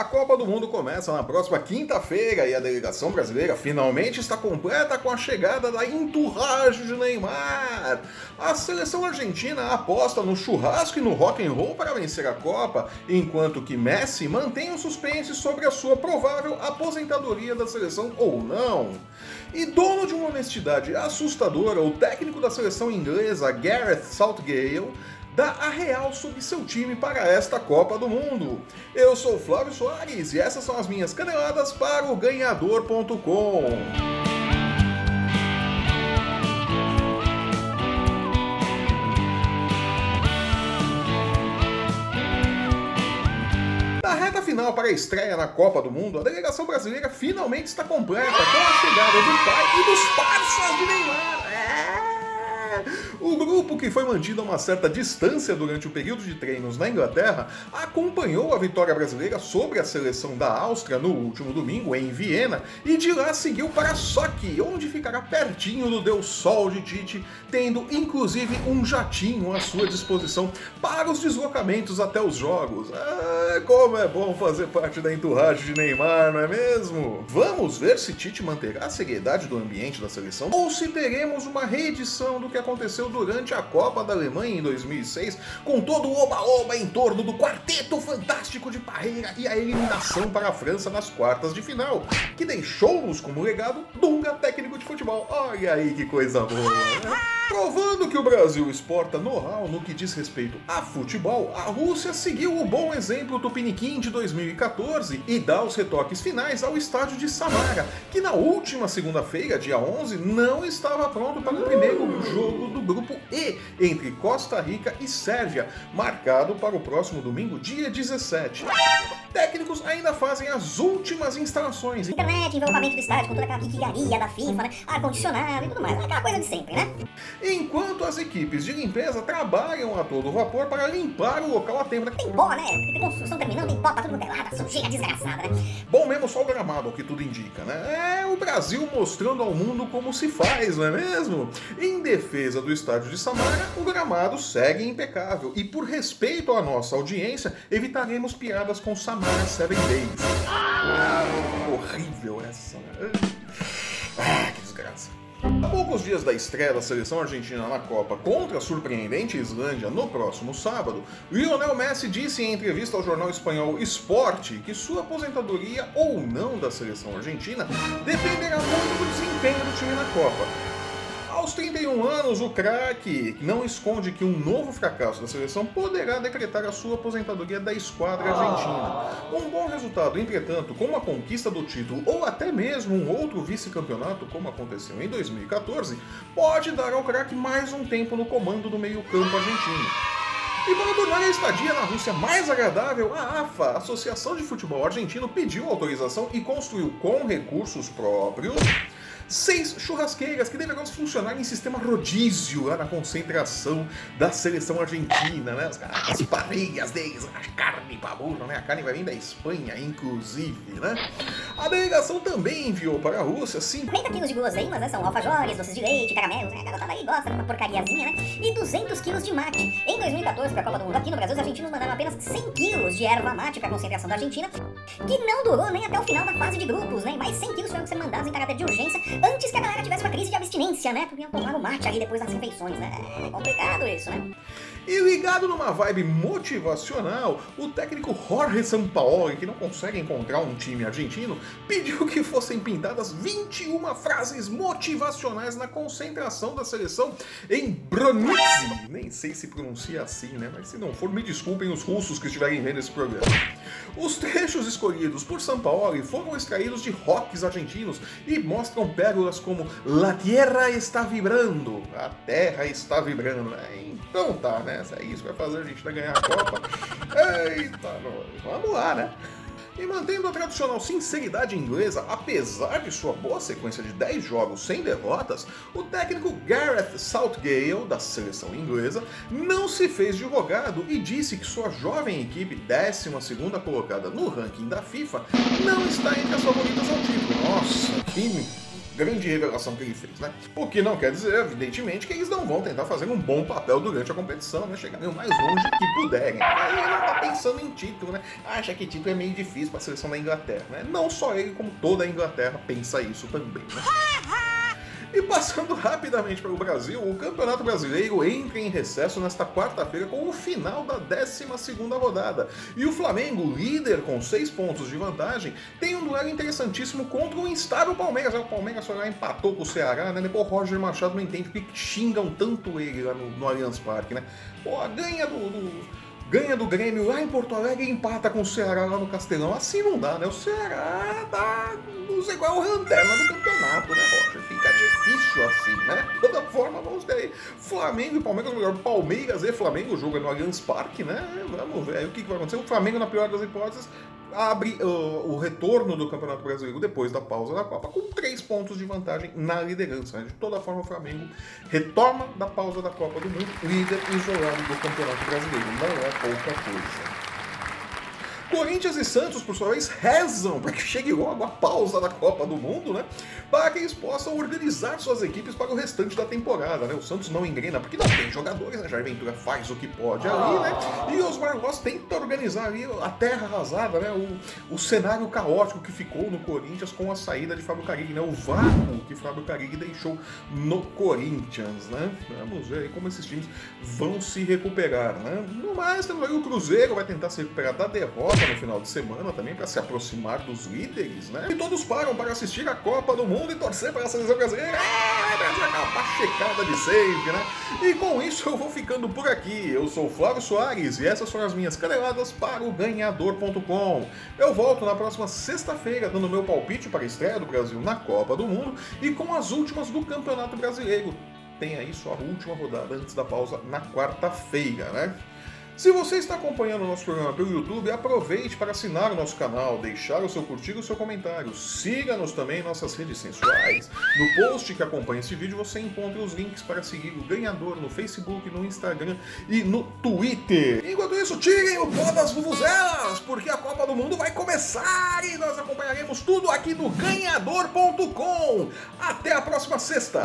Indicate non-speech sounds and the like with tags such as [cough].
A Copa do Mundo começa na próxima quinta-feira e a delegação brasileira finalmente está completa com a chegada da enturragem de Neymar. A seleção argentina aposta no churrasco e no rock and roll para vencer a Copa, enquanto que Messi mantém o suspense sobre a sua provável aposentadoria da seleção ou não. E dono de uma honestidade assustadora, o técnico da seleção inglesa Gareth Southgate dá a real sobre seu time para esta Copa do Mundo. Eu sou Flávio Soares e essas são as minhas caneladas para o ganhador.com. Final para a estreia na Copa do Mundo, a delegação brasileira finalmente está completa com a chegada do pai e dos parceiros de Neymar. É. [laughs] O grupo, que foi mantido a uma certa distância durante o período de treinos na Inglaterra, acompanhou a vitória brasileira sobre a seleção da Áustria no último domingo em Viena e de lá seguiu para Sochi, onde ficará pertinho do Deus Sol de Tite, tendo inclusive um jatinho à sua disposição para os deslocamentos até os jogos. Ah, como é bom fazer parte da enturragem de Neymar, não é mesmo? Vamos ver se Tite manterá a seriedade do ambiente da seleção ou se teremos uma reedição do que aconteceu durante a Copa da Alemanha em 2006, com todo o oba-oba em torno do quarteto fantástico de Parreira e a eliminação para a França nas quartas de final, que deixou-nos como legado Dunga, técnico de futebol. Olha aí que coisa boa, né? Provando que o Brasil exporta know-how no que diz respeito a futebol, a Rússia seguiu o bom exemplo do Piniquim de 2014 e dá os retoques finais ao estádio de Samara, que na última segunda-feira, dia 11, não estava pronto para o primeiro jogo do grupo E entre Costa Rica e Sérvia, marcado para o próximo domingo, dia 17. Técnicos ainda fazem as últimas instalações. Internet, envolvimento do estádio com toda aquela da FIFA, né? Ar-condicionado e tudo mais. Aquela coisa de sempre, né? Enquanto as equipes de limpeza trabalham a todo vapor para limpar o local a tempo. Tem pó, né? Tem construção terminando, tem pó pra tudo quanto é lado, sujeira desgraçada, né? Bom mesmo só o gramado, o que tudo indica, né? É o Brasil mostrando ao mundo como se faz, não é mesmo? Em defesa do estádio de Samara, o gramado segue impecável. E por respeito à nossa audiência, evitaremos piadas com Samara Seven Days. Ah, horrível essa. né? Ah, que desgraça. A poucos dias da estreia da seleção argentina na Copa contra a surpreendente Islândia no próximo sábado, Lionel Messi disse em entrevista ao jornal espanhol Sport que sua aposentadoria ou não da seleção argentina dependerá muito do desempenho do time na Copa. Aos 31 anos, o craque não esconde que um novo fracasso da seleção poderá decretar a sua aposentadoria da esquadra argentina. Um bom resultado, entretanto, com uma conquista do título ou até mesmo um outro vice-campeonato, como aconteceu em 2014, pode dar ao craque mais um tempo no comando do meio-campo argentino. E para tornar a estadia na Rússia mais agradável, a AFA, a Associação de Futebol Argentino, pediu autorização e construiu com recursos próprios seis churrasqueiras que deverão funcionar em sistema rodízio lá na concentração da seleção argentina, né? As, as parrilhas deles, a carne pra burro, né? A carne vai vir da Espanha, inclusive, né? A delegação também enviou para a Rússia 50 50 quilos de guloseimas, né? São alfajores, doces de leite, caramelos, né? A garotada aí gosta de uma porcariazinha, né? E 200 quilos de mate. Em 2014, para a Copa do Mundo aqui no Brasil, os argentinos mandaram apenas 100 quilos de erva mate para a concentração da Argentina, que não durou nem até o final da fase de grupos, né? Mais 100 quilos foram que ser mandados em caráter de urgência antes que a galera tivesse uma crise de abstinência, né? Porque iam tomar o mate aí depois das refeições, né? É complicado isso, né? E ligado numa vibe motivacional, o técnico Jorge Sampaoli, que não consegue encontrar um time argentino, pediu que fossem pintadas 21 frases motivacionais na concentração da seleção em Bronici. Nem sei se pronuncia assim, né? Mas se não for, me desculpem os russos que estiverem vendo esse programa. Os trechos escolhidos por Sampaoli foram extraídos de rocks argentinos e mostram pérolas como La Tierra está vibrando, a terra está vibrando. né? Então tá, né? É isso que vai fazer a gente ganhar a Copa. [laughs] Eita, nós. vamos lá, né? E mantendo a tradicional sinceridade inglesa, apesar de sua boa sequência de 10 jogos sem derrotas, o técnico Gareth Southgate, da seleção inglesa, não se fez de rogado e disse que sua jovem equipe, 12ª colocada no ranking da FIFA, não está entre as favoritas ao título. Nossa, que grande revelação que ele fez, né? O que não quer dizer, evidentemente, que eles não vão tentar fazer um bom papel durante a competição, né? Chegarem o mais longe que puderem. Aí ele não tá pensando em título, né? Acha que título é meio difícil para a seleção da Inglaterra, né? Não só ele, como toda a Inglaterra pensa isso também, né? E passando rapidamente para o Brasil, o Campeonato Brasileiro entra em recesso nesta quarta-feira com o final da 12 rodada. E o Flamengo, líder com 6 pontos de vantagem, tem um duelo interessantíssimo contra o instável Palmeiras. O Palmeiras só empatou com o Ceará, né? Depois o Roger Machado não entende porque xingam tanto ele lá no, no Allianz Parque, né? Pô, ganha do, do ganha do Grêmio lá em Porto Alegre e empata com o Ceará lá no Castelão. Assim não dá, né? O Ceará tá usa igual o lanterna do campeonato, assim, né? [laughs] De toda forma, vamos ver aí. Flamengo e Palmeiras, melhor, Palmeiras e Flamengo, o jogo é no Allianz Parque, né? Vamos ver o que, que vai acontecer. O Flamengo, na pior das hipóteses, abre uh, o retorno do Campeonato Brasileiro depois da pausa da Copa com três pontos de vantagem na liderança. Né? De toda forma, o Flamengo retoma da pausa da Copa do Mundo, líder isolado do Campeonato Brasileiro. Não é pouca coisa. Corinthians e Santos, por sua vez, rezam para que chegue logo a pausa da Copa do Mundo, né? Para que eles possam organizar suas equipes para o restante da temporada, né? O Santos não engrena porque não tem jogadores, né? Jair Ventura faz o que pode ali, né? E os Marlos tenta organizar ali a terra arrasada, né? O, o cenário caótico que ficou no Corinthians com a saída de Fábio Carilli, né? O vácuo que Fábio Carilli deixou no Corinthians, né? Vamos ver aí como esses times vão se recuperar, né? No mais, temos aí o Cruzeiro vai tentar se recuperar da derrota no final de semana também para se aproximar dos líderes, né? E todos param para assistir a Copa do Mundo e torcer para a seleção brasileira. É, Brasil aquela pachecada de sempre, né? E com isso eu vou ficando por aqui. Eu sou o Flávio Soares e essas foram as minhas caneladas para o ganhador.com. Eu volto na próxima sexta-feira dando meu palpite para a estreia do Brasil na Copa do Mundo e com as últimas do Campeonato Brasileiro. Tem aí sua última rodada antes da pausa na quarta-feira, né? Se você está acompanhando o nosso programa pelo YouTube, aproveite para assinar o nosso canal, deixar o seu curtir e o seu comentário. Siga-nos também em nossas redes sensuais. No post que acompanha esse vídeo você encontra os links para seguir o ganhador no Facebook, no Instagram e no Twitter. Enquanto isso, tirem o pó das vuvuzelas, porque a Copa do Mundo vai começar e nós acompanharemos tudo aqui no ganhador.com. Até a próxima sexta!